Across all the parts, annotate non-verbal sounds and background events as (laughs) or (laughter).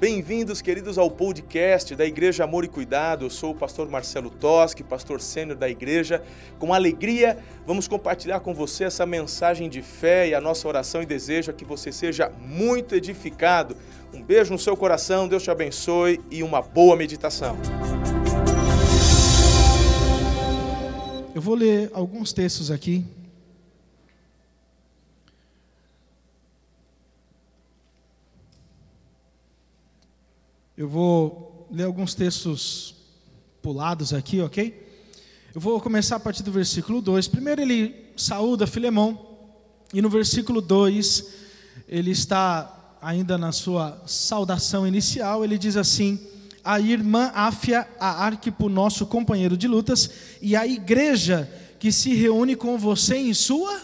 Bem-vindos, queridos, ao podcast da Igreja Amor e Cuidado. Eu sou o pastor Marcelo Toschi, pastor sênior da igreja. Com alegria, vamos compartilhar com você essa mensagem de fé e a nossa oração e desejo é que você seja muito edificado. Um beijo no seu coração, Deus te abençoe e uma boa meditação. Eu vou ler alguns textos aqui Eu vou ler alguns textos pulados aqui, ok? Eu vou começar a partir do versículo 2. Primeiro ele saúda Filemão, e no versículo 2 ele está ainda na sua saudação inicial, ele diz assim: A irmã Áfia, a Arquipo, nosso companheiro de lutas, e a igreja que se reúne com você em sua.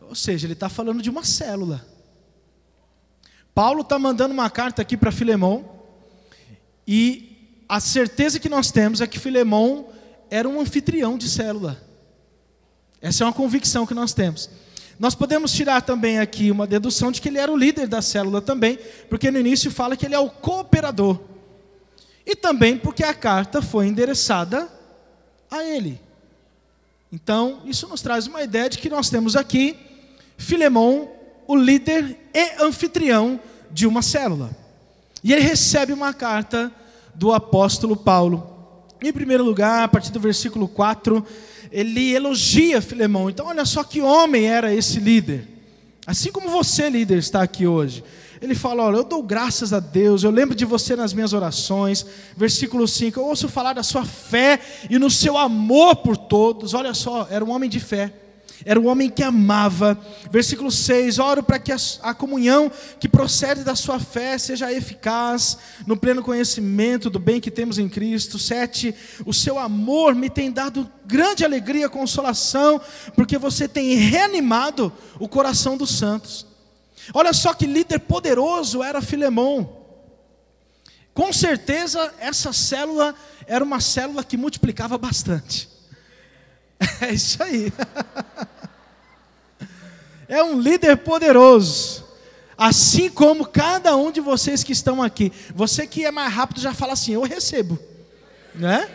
Ou seja, ele está falando de uma célula. Paulo está mandando uma carta aqui para Filemão, e a certeza que nós temos é que Filemão era um anfitrião de célula. Essa é uma convicção que nós temos. Nós podemos tirar também aqui uma dedução de que ele era o líder da célula também, porque no início fala que ele é o cooperador. E também porque a carta foi endereçada a ele. Então, isso nos traz uma ideia de que nós temos aqui Filemão o líder e anfitrião de uma célula. E ele recebe uma carta do apóstolo Paulo. Em primeiro lugar, a partir do versículo 4, ele elogia Filemão. Então, olha só que homem era esse líder. Assim como você, líder, está aqui hoje. Ele fala: Olha, eu dou graças a Deus, eu lembro de você nas minhas orações. Versículo 5: Eu ouço falar da sua fé e no seu amor por todos. Olha só, era um homem de fé era um homem que amava. Versículo 6: Oro para que a, a, comunhão que procede da sua fé seja eficaz, no pleno conhecimento do bem que temos em Cristo. 7: O seu amor me tem dado grande alegria consolação, porque você tem reanimado o coração dos santos. Olha só que líder poderoso era Filemão. Com certeza, essa célula era uma célula que multiplicava bastante. (laughs) É isso aí. É um líder poderoso. Assim como cada um de vocês que estão aqui. Você que é mais rápido já fala assim: Eu recebo. Né?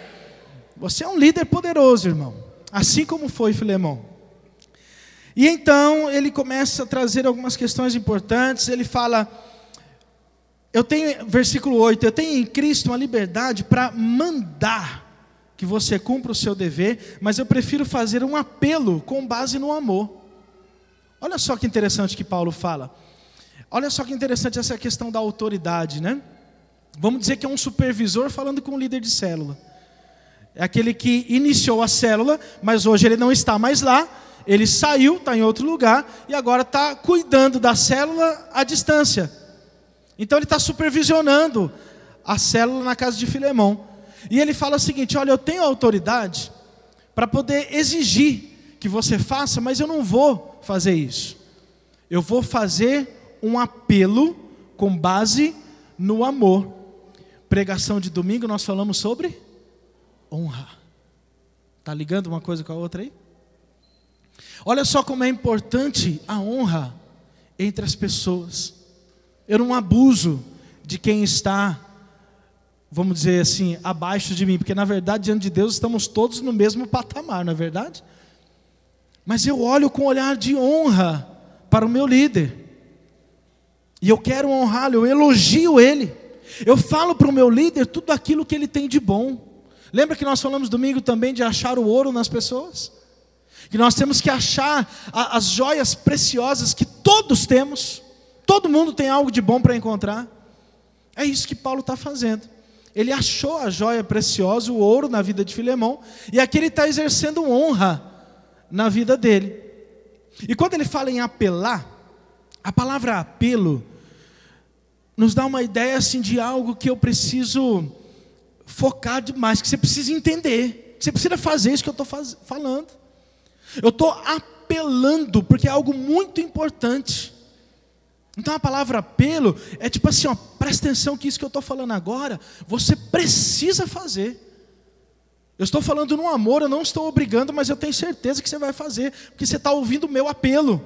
Você é um líder poderoso, irmão. Assim como foi Filemão. E então ele começa a trazer algumas questões importantes. Ele fala. Eu tenho, versículo 8, eu tenho em Cristo uma liberdade para mandar que você cumpra o seu dever, mas eu prefiro fazer um apelo com base no amor. Olha só que interessante que Paulo fala. Olha só que interessante essa questão da autoridade, né? Vamos dizer que é um supervisor falando com um líder de célula. É aquele que iniciou a célula, mas hoje ele não está mais lá. Ele saiu, está em outro lugar e agora está cuidando da célula à distância. Então ele está supervisionando a célula na casa de Filemão. E ele fala o seguinte: olha, eu tenho autoridade para poder exigir que você faça, mas eu não vou fazer isso. Eu vou fazer um apelo com base no amor. Pregação de domingo nós falamos sobre honra. Tá ligando uma coisa com a outra aí? Olha só como é importante a honra entre as pessoas. Eu não abuso de quem está vamos dizer assim, abaixo de mim, porque na verdade, diante de Deus, estamos todos no mesmo patamar, não é verdade? Mas eu olho com um olhar de honra para o meu líder, e eu quero honrá-lo, eu elogio ele, eu falo para o meu líder tudo aquilo que ele tem de bom. Lembra que nós falamos domingo também de achar o ouro nas pessoas? Que nós temos que achar as joias preciosas que todos temos, todo mundo tem algo de bom para encontrar. É isso que Paulo está fazendo. Ele achou a joia preciosa, o ouro na vida de Filemão, e aqui ele está exercendo honra na vida dele. E quando ele fala em apelar, a palavra apelo nos dá uma ideia assim de algo que eu preciso focar demais, que você precisa entender, que você precisa fazer isso que eu estou falando. Eu estou apelando, porque é algo muito importante. Então a palavra apelo é tipo assim, ó, presta atenção que isso que eu estou falando agora, você precisa fazer. Eu estou falando no amor, eu não estou obrigando, mas eu tenho certeza que você vai fazer, porque você está ouvindo o meu apelo.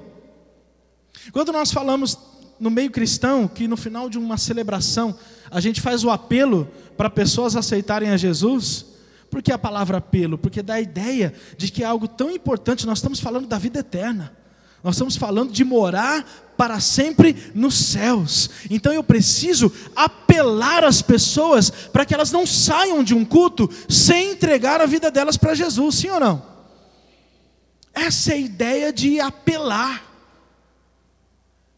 Quando nós falamos no meio cristão que no final de uma celebração a gente faz o apelo para pessoas aceitarem a Jesus? Por que a palavra apelo? Porque dá a ideia de que é algo tão importante, nós estamos falando da vida eterna. Nós estamos falando de morar para sempre nos céus. Então eu preciso apelar às pessoas para que elas não saiam de um culto sem entregar a vida delas para Jesus, sim ou não? Essa é a ideia de apelar.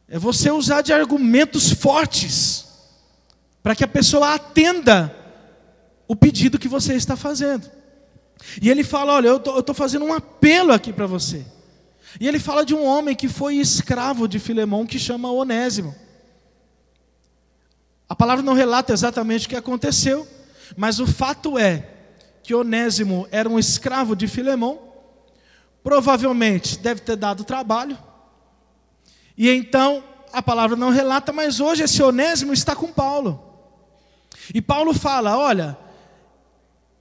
É você usar de argumentos fortes para que a pessoa atenda o pedido que você está fazendo. E ele fala: Olha, eu estou fazendo um apelo aqui para você. E ele fala de um homem que foi escravo de Filemão, que chama Onésimo. A palavra não relata exatamente o que aconteceu, mas o fato é que Onésimo era um escravo de Filemão, provavelmente deve ter dado trabalho, e então a palavra não relata, mas hoje esse Onésimo está com Paulo. E Paulo fala: Olha,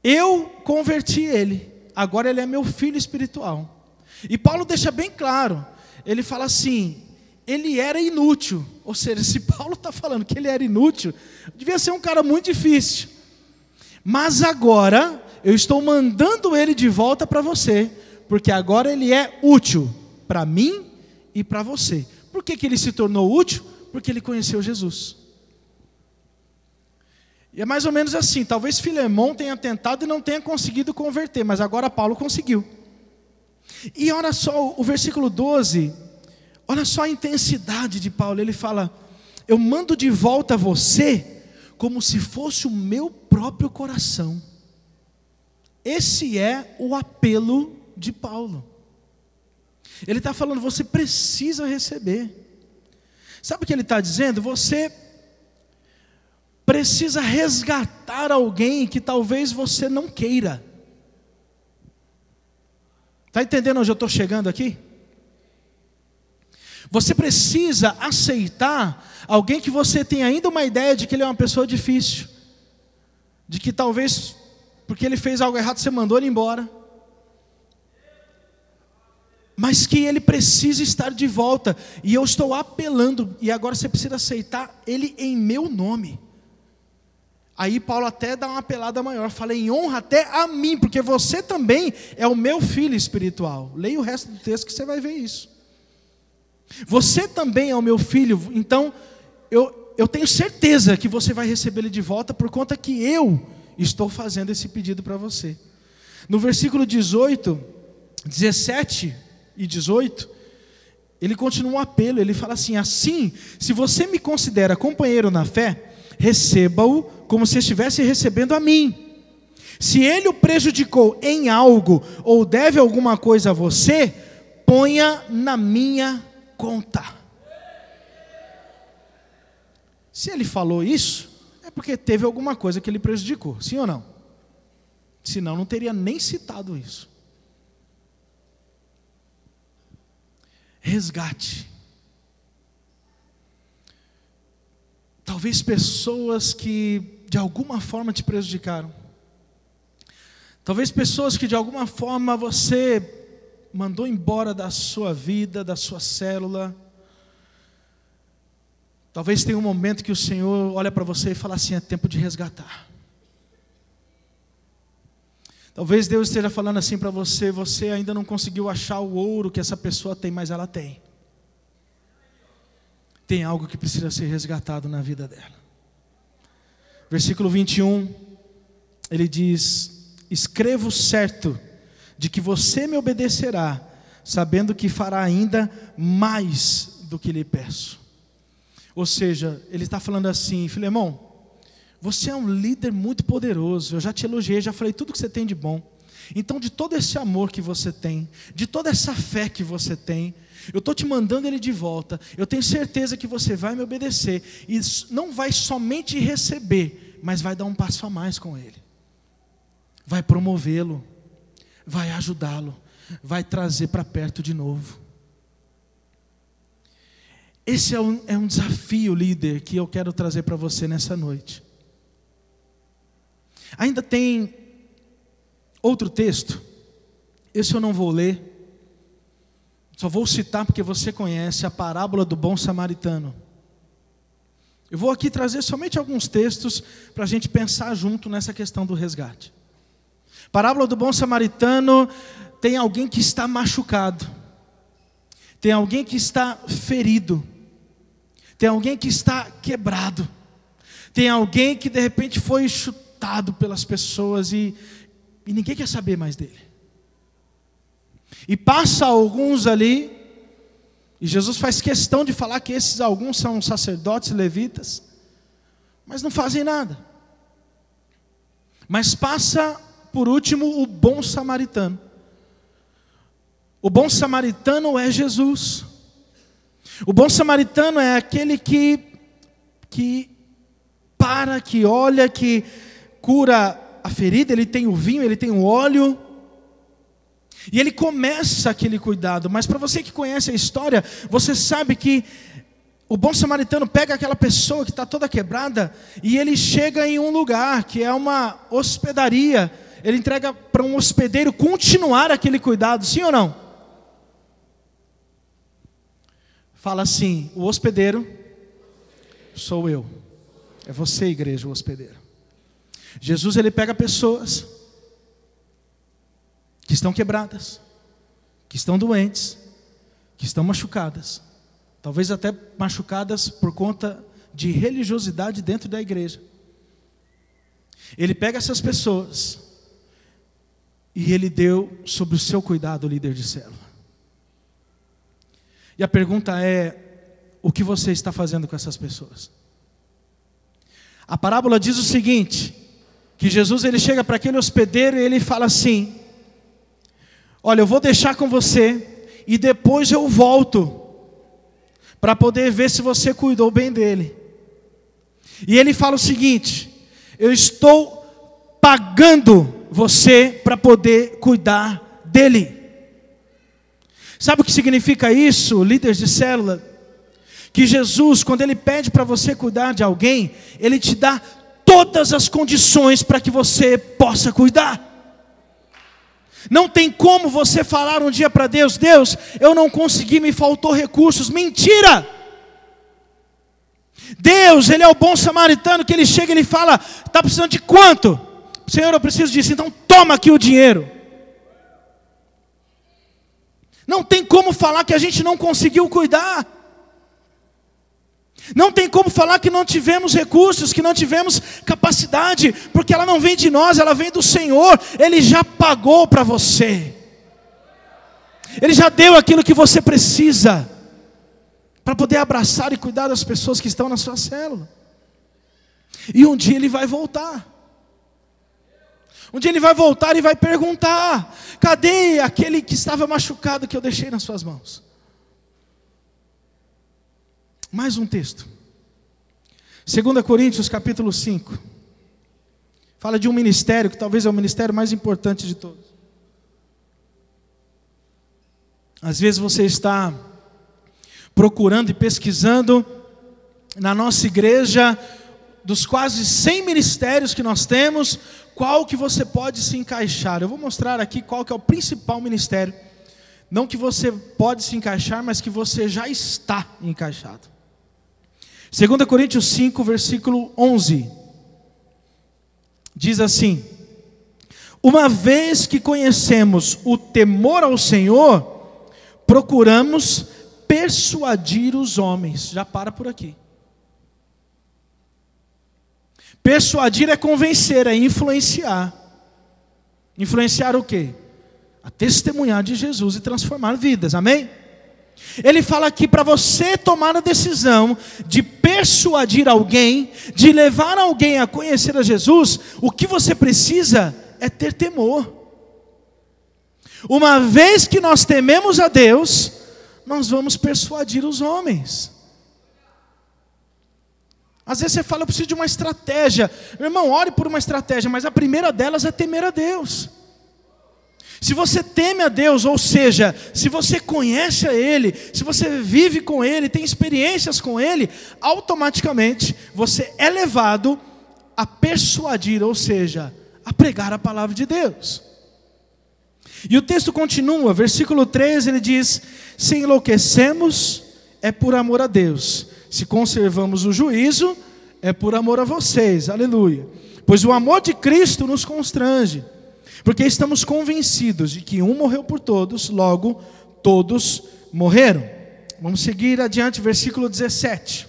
eu converti ele, agora ele é meu filho espiritual. E Paulo deixa bem claro, ele fala assim: ele era inútil. Ou seja, (laughs) se Paulo está falando que ele era inútil, devia ser um cara muito difícil. Mas agora, eu estou mandando ele de volta para você, porque agora ele é útil para mim e para você. Por que, que ele se tornou útil? Porque ele conheceu Jesus. E é mais ou menos assim: talvez Filemão tenha tentado e não tenha conseguido converter, mas agora Paulo conseguiu. E olha só o versículo 12, olha só a intensidade de Paulo. Ele fala: Eu mando de volta você como se fosse o meu próprio coração. Esse é o apelo de Paulo. Ele está falando, você precisa receber. Sabe o que ele está dizendo? Você precisa resgatar alguém que talvez você não queira. Está entendendo onde eu estou chegando aqui? Você precisa aceitar alguém que você tem ainda uma ideia de que ele é uma pessoa difícil, de que talvez porque ele fez algo errado você mandou ele embora, mas que ele precisa estar de volta, e eu estou apelando, e agora você precisa aceitar ele em meu nome. Aí Paulo até dá uma pelada maior, fala em honra até a mim, porque você também é o meu filho espiritual. Leia o resto do texto que você vai ver isso. Você também é o meu filho, então eu, eu tenho certeza que você vai receber ele de volta por conta que eu estou fazendo esse pedido para você. No versículo 18, 17 e 18, ele continua um apelo, ele fala assim: assim, se você me considera companheiro na fé, receba-o como se estivesse recebendo a mim. Se ele o prejudicou em algo ou deve alguma coisa a você, ponha na minha conta. Se ele falou isso, é porque teve alguma coisa que ele prejudicou, sim ou não? Senão não teria nem citado isso. Resgate. Talvez pessoas que de alguma forma te prejudicaram. Talvez pessoas que de alguma forma você mandou embora da sua vida, da sua célula. Talvez tenha um momento que o Senhor olha para você e fala assim: é tempo de resgatar. Talvez Deus esteja falando assim para você: você ainda não conseguiu achar o ouro que essa pessoa tem, mas ela tem tem algo que precisa ser resgatado na vida dela. Versículo 21, ele diz: Escrevo certo de que você me obedecerá, sabendo que fará ainda mais do que lhe peço. Ou seja, ele está falando assim, Filemão, você é um líder muito poderoso, eu já te elogiei, já falei tudo que você tem de bom. Então, de todo esse amor que você tem, de toda essa fé que você tem, eu estou te mandando ele de volta. Eu tenho certeza que você vai me obedecer. E não vai somente receber, mas vai dar um passo a mais com ele. Vai promovê-lo. Vai ajudá-lo. Vai trazer para perto de novo. Esse é um, é um desafio, líder, que eu quero trazer para você nessa noite. Ainda tem outro texto. Esse eu não vou ler. Só vou citar porque você conhece a parábola do bom samaritano. Eu vou aqui trazer somente alguns textos para a gente pensar junto nessa questão do resgate. Parábola do bom samaritano tem alguém que está machucado, tem alguém que está ferido, tem alguém que está quebrado, tem alguém que de repente foi chutado pelas pessoas e, e ninguém quer saber mais dele. E passa alguns ali, e Jesus faz questão de falar que esses alguns são sacerdotes levitas, mas não fazem nada. Mas passa, por último, o bom samaritano. O bom samaritano é Jesus. O bom samaritano é aquele que, que para, que olha, que cura a ferida, ele tem o vinho, ele tem o óleo. E ele começa aquele cuidado, mas para você que conhece a história, você sabe que o bom samaritano pega aquela pessoa que está toda quebrada e ele chega em um lugar que é uma hospedaria. Ele entrega para um hospedeiro continuar aquele cuidado, sim ou não? Fala assim: o hospedeiro sou eu. É você, igreja, o hospedeiro. Jesus ele pega pessoas que estão quebradas, que estão doentes, que estão machucadas, talvez até machucadas por conta de religiosidade dentro da igreja. Ele pega essas pessoas e ele deu sobre o seu cuidado o líder de célula. E a pergunta é: o que você está fazendo com essas pessoas? A parábola diz o seguinte: que Jesus ele chega para aquele hospedeiro e ele fala assim: Olha, eu vou deixar com você e depois eu volto para poder ver se você cuidou bem dele. E ele fala o seguinte: Eu estou pagando você para poder cuidar dele. Sabe o que significa isso, líderes de célula? Que Jesus, quando Ele pede para você cuidar de alguém, Ele te dá todas as condições para que você possa cuidar. Não tem como você falar um dia para Deus: Deus, eu não consegui, me faltou recursos. Mentira! Deus, Ele é o bom samaritano que Ele chega e Ele fala: está precisando de quanto? Senhor, eu preciso disso, então toma aqui o dinheiro. Não tem como falar que a gente não conseguiu cuidar. Não tem como falar que não tivemos recursos, que não tivemos capacidade, porque ela não vem de nós, ela vem do Senhor. Ele já pagou para você. Ele já deu aquilo que você precisa para poder abraçar e cuidar das pessoas que estão na sua célula. E um dia ele vai voltar. Um dia ele vai voltar e vai perguntar: cadê aquele que estava machucado que eu deixei nas suas mãos? Mais um texto. 2 Coríntios capítulo 5. Fala de um ministério que talvez é o ministério mais importante de todos. Às vezes você está procurando e pesquisando na nossa igreja dos quase 100 ministérios que nós temos, qual que você pode se encaixar. Eu vou mostrar aqui qual que é o principal ministério. Não que você pode se encaixar, mas que você já está encaixado. 2 Coríntios 5, versículo 11. Diz assim: Uma vez que conhecemos o temor ao Senhor, procuramos persuadir os homens. Já para por aqui. Persuadir é convencer, é influenciar. Influenciar o quê? A testemunhar de Jesus e transformar vidas. Amém? Ele fala aqui para você tomar a decisão de persuadir alguém, de levar alguém a conhecer a Jesus, o que você precisa é ter temor. Uma vez que nós tememos a Deus, nós vamos persuadir os homens. Às vezes você fala, eu preciso de uma estratégia. Meu irmão, ore por uma estratégia, mas a primeira delas é temer a Deus. Se você teme a Deus, ou seja, se você conhece a Ele, se você vive com Ele, tem experiências com Ele, automaticamente você é levado a persuadir, ou seja, a pregar a palavra de Deus. E o texto continua, versículo 13, ele diz: Se enlouquecemos, é por amor a Deus, Se conservamos o juízo, é por amor a vocês. Aleluia. Pois o amor de Cristo nos constrange, porque estamos convencidos de que um morreu por todos, logo todos morreram. Vamos seguir adiante, versículo 17.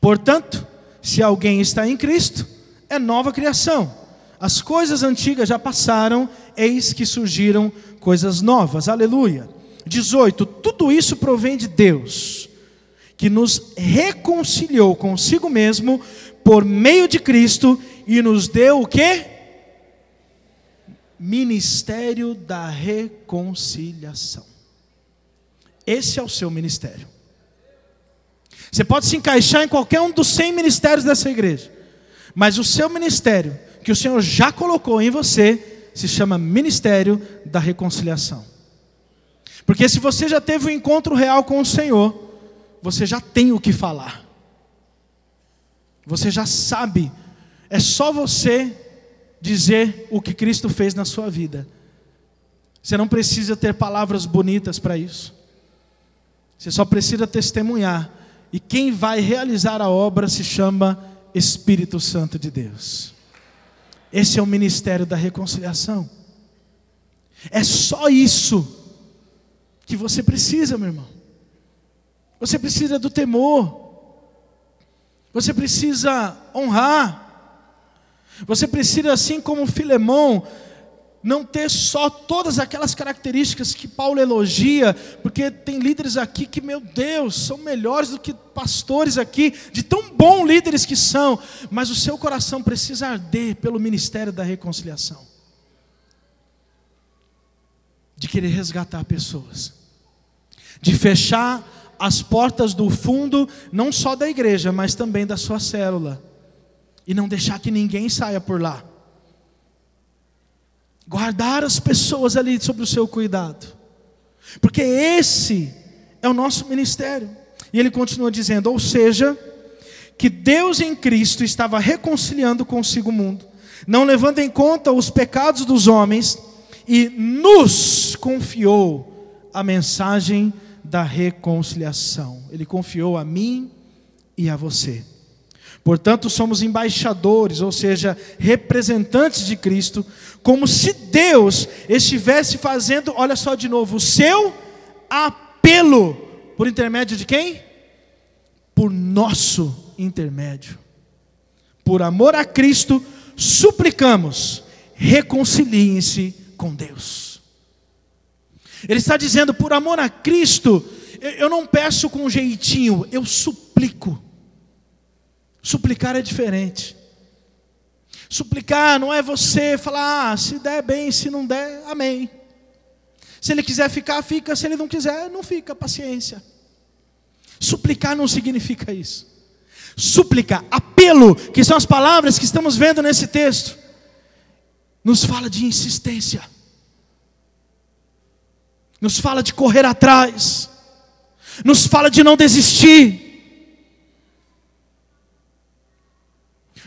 Portanto, se alguém está em Cristo, é nova criação. As coisas antigas já passaram, eis que surgiram coisas novas. Aleluia. 18. Tudo isso provém de Deus, que nos reconciliou consigo mesmo por meio de Cristo e nos deu o que? Ministério da reconciliação. Esse é o seu ministério. Você pode se encaixar em qualquer um dos 100 ministérios dessa igreja, mas o seu ministério, que o Senhor já colocou em você, se chama Ministério da Reconciliação. Porque se você já teve um encontro real com o Senhor, você já tem o que falar. Você já sabe. É só você dizer o que Cristo fez na sua vida. Você não precisa ter palavras bonitas para isso. Você só precisa testemunhar. E quem vai realizar a obra se chama Espírito Santo de Deus. Esse é o ministério da reconciliação. É só isso que você precisa, meu irmão. Você precisa do temor. Você precisa honrar. Você precisa, assim como Filemão, não ter só todas aquelas características que Paulo elogia, porque tem líderes aqui que, meu Deus, são melhores do que pastores aqui, de tão bons líderes que são, mas o seu coração precisa arder pelo ministério da reconciliação. De querer resgatar pessoas, de fechar as portas do fundo, não só da igreja, mas também da sua célula, e não deixar que ninguém saia por lá guardar as pessoas ali sob o seu cuidado, porque esse é o nosso ministério. E ele continua dizendo: ou seja, que Deus em Cristo estava reconciliando consigo o mundo, não levando em conta os pecados dos homens, e nos confiou a mensagem da reconciliação. Ele confiou a mim e a você. Portanto, somos embaixadores, ou seja, representantes de Cristo, como se Deus estivesse fazendo, olha só de novo, o seu apelo, por intermédio de quem? Por nosso intermédio. Por amor a Cristo, suplicamos, reconciliem-se com Deus. Ele está dizendo, por amor a Cristo, eu não peço com jeitinho, eu suplico. Suplicar é diferente. Suplicar não é você falar, ah, se der bem, se não der, amém. Se ele quiser ficar, fica, se ele não quiser, não fica, paciência. Suplicar não significa isso. Súplica, apelo, que são as palavras que estamos vendo nesse texto, nos fala de insistência, nos fala de correr atrás, nos fala de não desistir.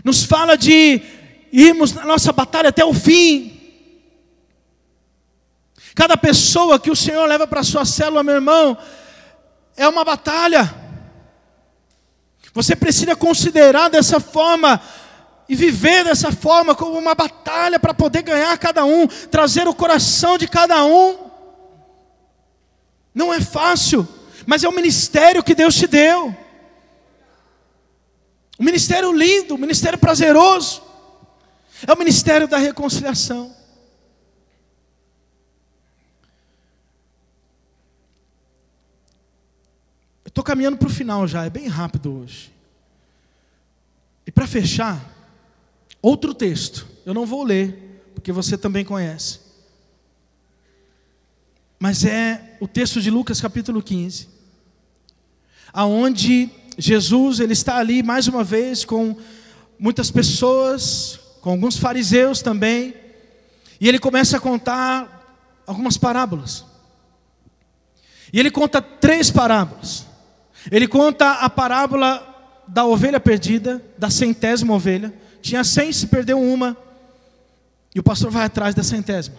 Nos fala de irmos na nossa batalha até o fim. Cada pessoa que o Senhor leva para a sua célula, meu irmão, é uma batalha. Você precisa considerar dessa forma e viver dessa forma como uma batalha para poder ganhar cada um, trazer o coração de cada um. Não é fácil, mas é o ministério que Deus te deu. Um ministério lindo, um ministério prazeroso. É o ministério da reconciliação. Eu estou caminhando para o final já, é bem rápido hoje. E para fechar, outro texto. Eu não vou ler, porque você também conhece. Mas é o texto de Lucas capítulo 15. Aonde Jesus ele está ali mais uma vez com muitas pessoas, com alguns fariseus também, e ele começa a contar algumas parábolas. E ele conta três parábolas. Ele conta a parábola da ovelha perdida, da centésima ovelha. Tinha cem, se perdeu uma. E o pastor vai atrás da centésima.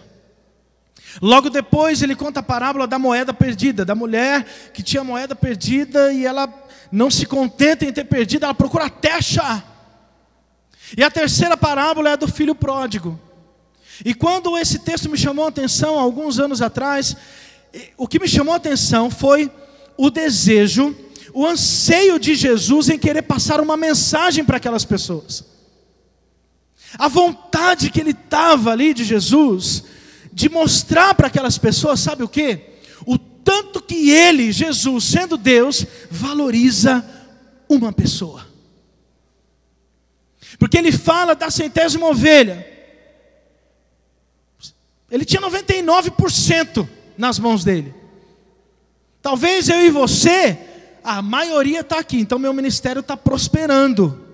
Logo depois ele conta a parábola da moeda perdida, da mulher que tinha moeda perdida e ela não se contenta em ter perdido, ela procura até achar. E a terceira parábola é a do filho pródigo. E quando esse texto me chamou a atenção, alguns anos atrás, o que me chamou a atenção foi o desejo, o anseio de Jesus em querer passar uma mensagem para aquelas pessoas. A vontade que ele estava ali de Jesus, de mostrar para aquelas pessoas, sabe o que? Tanto que ele, Jesus, sendo Deus, valoriza uma pessoa. Porque ele fala da centésima ovelha. Ele tinha 99% nas mãos dele. Talvez eu e você, a maioria está aqui, então meu ministério está prosperando.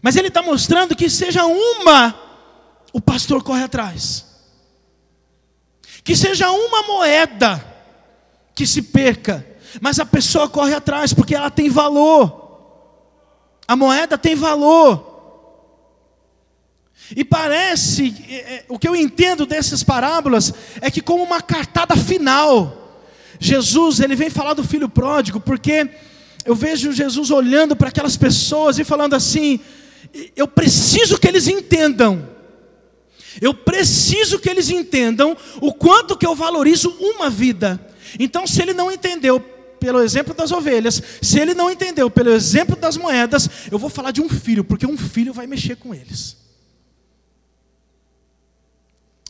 Mas ele está mostrando que seja uma, o pastor corre atrás. Que seja uma moeda que se perca, mas a pessoa corre atrás porque ela tem valor. A moeda tem valor. E parece, é, é, o que eu entendo dessas parábolas é que como uma cartada final, Jesus, ele vem falar do filho pródigo, porque eu vejo Jesus olhando para aquelas pessoas e falando assim: eu preciso que eles entendam. Eu preciso que eles entendam o quanto que eu valorizo uma vida. Então, se ele não entendeu pelo exemplo das ovelhas, se ele não entendeu pelo exemplo das moedas, eu vou falar de um filho, porque um filho vai mexer com eles.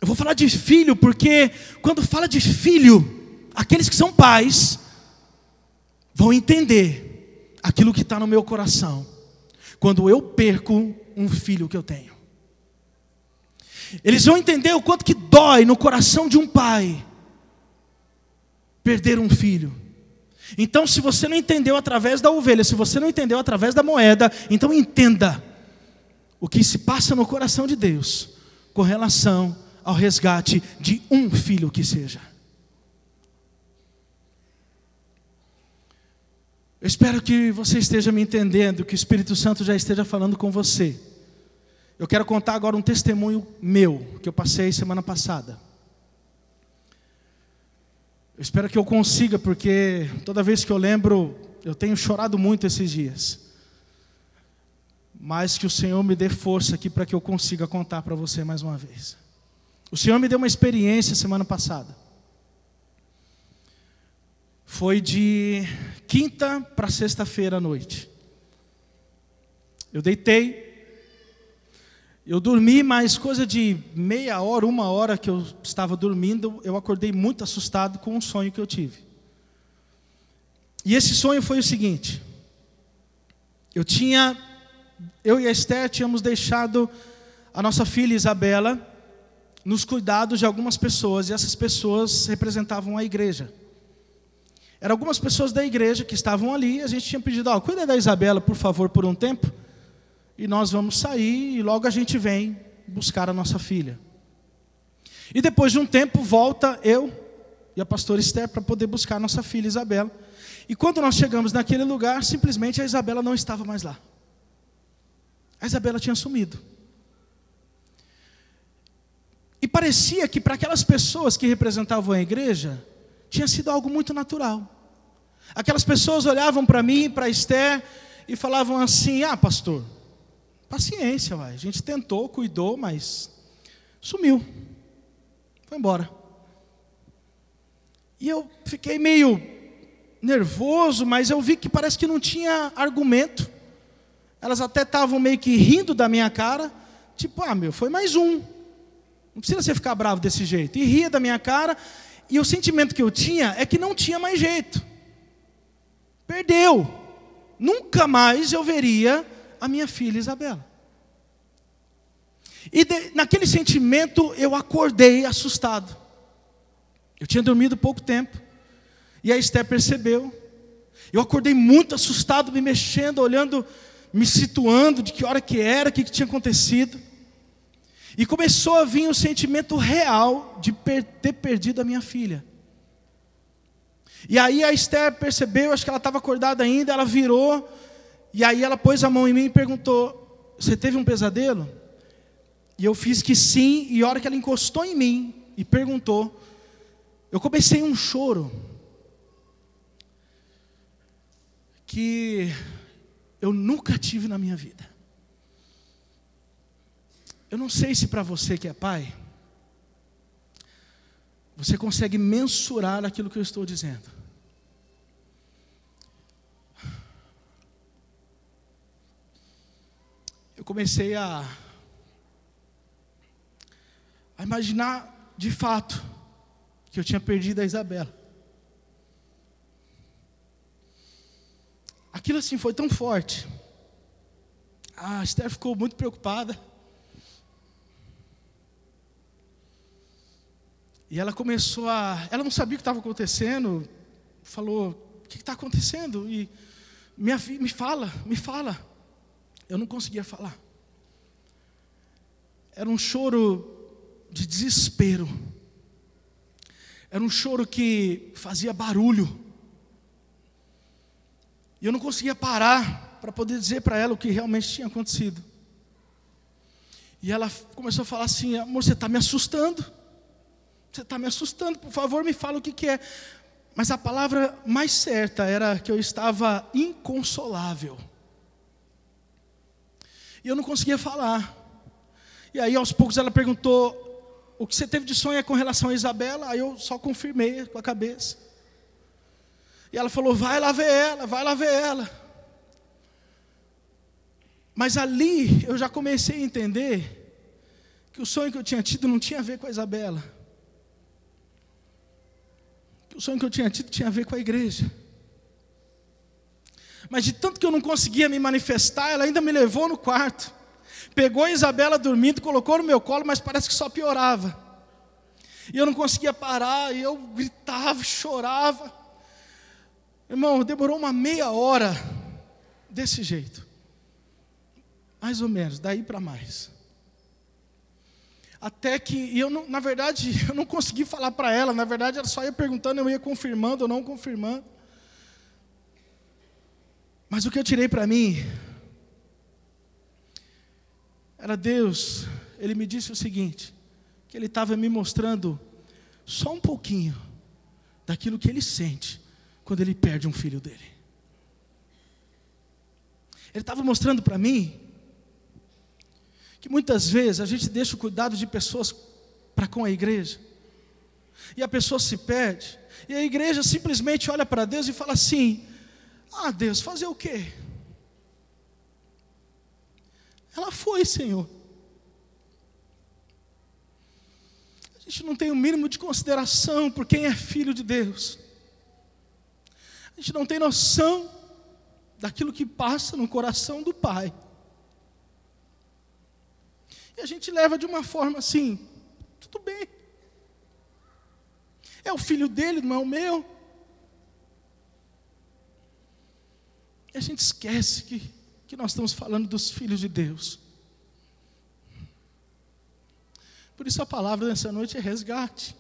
Eu vou falar de filho, porque quando fala de filho, aqueles que são pais vão entender aquilo que está no meu coração, quando eu perco um filho que eu tenho. Eles vão entender o quanto que dói no coração de um pai perder um filho. Então, se você não entendeu através da ovelha, se você não entendeu através da moeda, então entenda o que se passa no coração de Deus com relação ao resgate de um filho que seja. Eu espero que você esteja me entendendo, que o Espírito Santo já esteja falando com você. Eu quero contar agora um testemunho meu, que eu passei semana passada. Eu espero que eu consiga, porque toda vez que eu lembro, eu tenho chorado muito esses dias. Mas que o Senhor me dê força aqui para que eu consiga contar para você mais uma vez. O Senhor me deu uma experiência semana passada. Foi de quinta para sexta-feira à noite. Eu deitei, eu dormi, mas coisa de meia hora, uma hora que eu estava dormindo, eu acordei muito assustado com um sonho que eu tive. E esse sonho foi o seguinte: eu tinha, eu e a Esther tínhamos deixado a nossa filha Isabela nos cuidados de algumas pessoas, e essas pessoas representavam a igreja. Eram algumas pessoas da igreja que estavam ali, e a gente tinha pedido, ó, oh, cuida da Isabela, por favor, por um tempo e nós vamos sair e logo a gente vem buscar a nossa filha. E depois de um tempo volta eu e a pastora Esther para poder buscar a nossa filha Isabela. E quando nós chegamos naquele lugar, simplesmente a Isabela não estava mais lá. A Isabela tinha sumido. E parecia que para aquelas pessoas que representavam a igreja, tinha sido algo muito natural. Aquelas pessoas olhavam para mim, para Esther, e falavam assim: Ah, pastor, Paciência, vai. A gente tentou, cuidou, mas sumiu. Foi embora. E eu fiquei meio nervoso, mas eu vi que parece que não tinha argumento. Elas até estavam meio que rindo da minha cara, tipo, ah, meu, foi mais um. Não precisa você ficar bravo desse jeito. E ria da minha cara, e o sentimento que eu tinha é que não tinha mais jeito. Perdeu. Nunca mais eu veria a minha filha Isabela. E de, naquele sentimento eu acordei assustado. Eu tinha dormido pouco tempo. E a Esther percebeu. Eu acordei muito assustado, me mexendo, olhando, me situando de que hora que era, o que, que tinha acontecido. E começou a vir o sentimento real de per ter perdido a minha filha. E aí a Esther percebeu, acho que ela estava acordada ainda, ela virou e aí ela pôs a mão em mim e perguntou: Você teve um pesadelo? E eu fiz que sim, e a hora que ela encostou em mim e perguntou, eu comecei um choro. que eu nunca tive na minha vida. Eu não sei se para você que é pai, você consegue mensurar aquilo que eu estou dizendo. Eu comecei a, a imaginar de fato que eu tinha perdido a Isabela. Aquilo assim foi tão forte. A Esther ficou muito preocupada. E ela começou a. Ela não sabia o que estava acontecendo. Falou: O que está acontecendo? E me fala, me fala. Eu não conseguia falar. Era um choro de desespero. Era um choro que fazia barulho. E eu não conseguia parar para poder dizer para ela o que realmente tinha acontecido. E ela começou a falar assim: amor, você está me assustando. Você está me assustando, por favor, me fala o que, que é. Mas a palavra mais certa era que eu estava inconsolável. E eu não conseguia falar. E aí, aos poucos, ela perguntou: O que você teve de sonho é com relação a Isabela? Aí eu só confirmei com a cabeça. E ela falou: Vai lá ver ela, vai lá ver ela. Mas ali eu já comecei a entender que o sonho que eu tinha tido não tinha a ver com a Isabela que o sonho que eu tinha tido tinha a ver com a igreja. Mas de tanto que eu não conseguia me manifestar, ela ainda me levou no quarto. Pegou a Isabela dormindo, colocou no meu colo, mas parece que só piorava. E eu não conseguia parar, e eu gritava, chorava. Irmão, demorou uma meia hora desse jeito. Mais ou menos, daí para mais. Até que, eu não, na verdade, (laughs) eu não consegui falar para ela, na verdade ela só ia perguntando, eu ia confirmando ou não confirmando. Mas o que eu tirei para mim era Deus, Ele me disse o seguinte: que Ele estava me mostrando só um pouquinho daquilo que Ele sente quando Ele perde um filho dele. Ele estava mostrando para mim que muitas vezes a gente deixa o cuidado de pessoas para com a igreja, e a pessoa se perde, e a igreja simplesmente olha para Deus e fala assim: Ah, Deus, fazer o quê? Ela foi, Senhor. A gente não tem o mínimo de consideração por quem é filho de Deus. A gente não tem noção daquilo que passa no coração do Pai. E a gente leva de uma forma assim, tudo bem. É o filho dele, não é o meu. E a gente esquece que, que nós estamos falando dos filhos de Deus. Por isso a palavra dessa noite é resgate.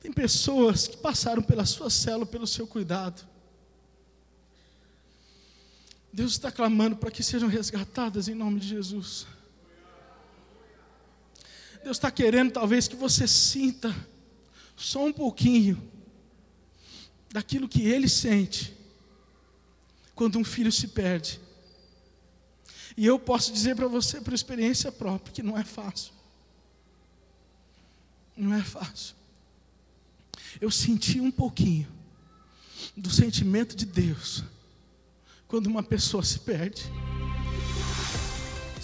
Tem pessoas que passaram pela sua célula, pelo seu cuidado. Deus está clamando para que sejam resgatadas em nome de Jesus. Deus está querendo, talvez, que você sinta só um pouquinho daquilo que ele sente quando um filho se perde. E eu posso dizer para você, por experiência própria, que não é fácil. Não é fácil. Eu senti um pouquinho do sentimento de Deus quando uma pessoa se perde.